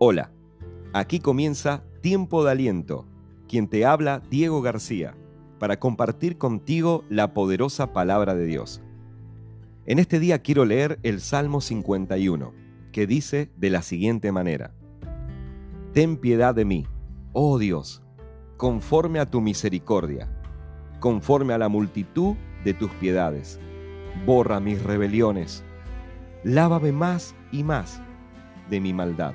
Hola, aquí comienza Tiempo de Aliento, quien te habla Diego García, para compartir contigo la poderosa palabra de Dios. En este día quiero leer el Salmo 51, que dice de la siguiente manera, Ten piedad de mí, oh Dios, conforme a tu misericordia, conforme a la multitud de tus piedades. Borra mis rebeliones, lávame más y más de mi maldad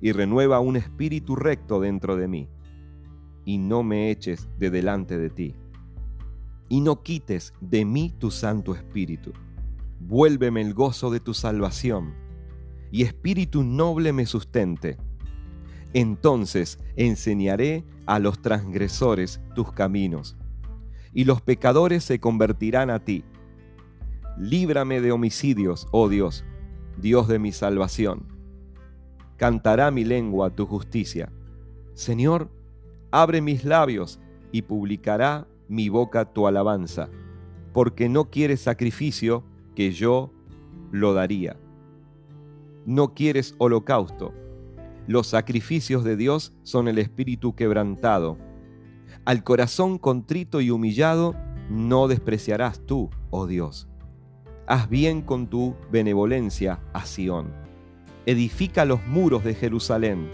y renueva un espíritu recto dentro de mí, y no me eches de delante de ti, y no quites de mí tu santo espíritu. Vuélveme el gozo de tu salvación, y espíritu noble me sustente. Entonces enseñaré a los transgresores tus caminos, y los pecadores se convertirán a ti. Líbrame de homicidios, oh Dios, Dios de mi salvación cantará mi lengua tu justicia. Señor, abre mis labios y publicará mi boca tu alabanza, porque no quieres sacrificio que yo lo daría. No quieres holocausto. Los sacrificios de Dios son el espíritu quebrantado. Al corazón contrito y humillado no despreciarás tú, oh Dios. Haz bien con tu benevolencia a Sión edifica los muros de Jerusalén.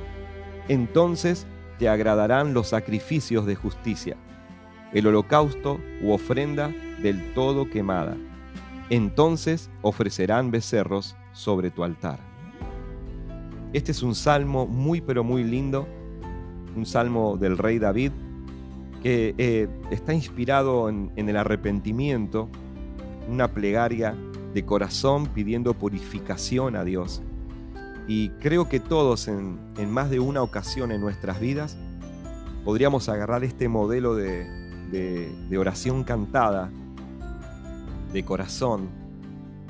Entonces te agradarán los sacrificios de justicia, el holocausto u ofrenda del todo quemada. Entonces ofrecerán becerros sobre tu altar. Este es un salmo muy pero muy lindo, un salmo del rey David, que eh, está inspirado en el arrepentimiento, una plegaria de corazón pidiendo purificación a Dios. Y creo que todos en, más de una ocasión en nuestras vidas podríamos agarrar este modelo de, oración cantada, de corazón,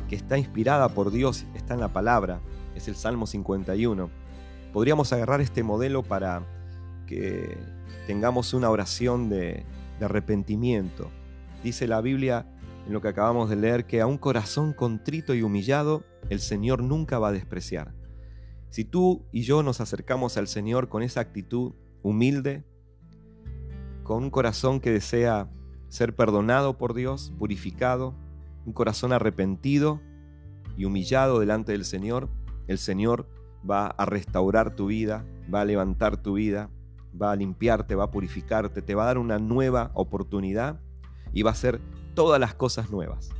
que está inspirada por Dios, está en la palabra, es el Salmo 51. Podríamos agarrar este modelo para que tengamos una oración de arrepentimiento. Dice la Biblia en lo que acabamos de leer que a un corazón contrito y humillado el Señor nunca va a despreciar. Si tú y yo nos acercamos al Señor con esa actitud humilde, con un corazón que desea ser perdonado por Dios, purificado, un corazón arrepentido y humillado delante del Señor, el Señor va a restaurar tu vida, va a levantar tu vida, va a limpiarte, va a purificarte, te va a dar una nueva oportunidad y va a hacer todas las cosas nuevas.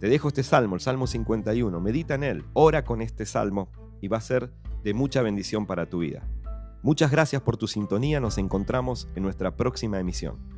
Te dejo este salmo, el Salmo 51, medita en él, ora con este salmo y va a ser de mucha bendición para tu vida. Muchas gracias por tu sintonía, nos encontramos en nuestra próxima emisión.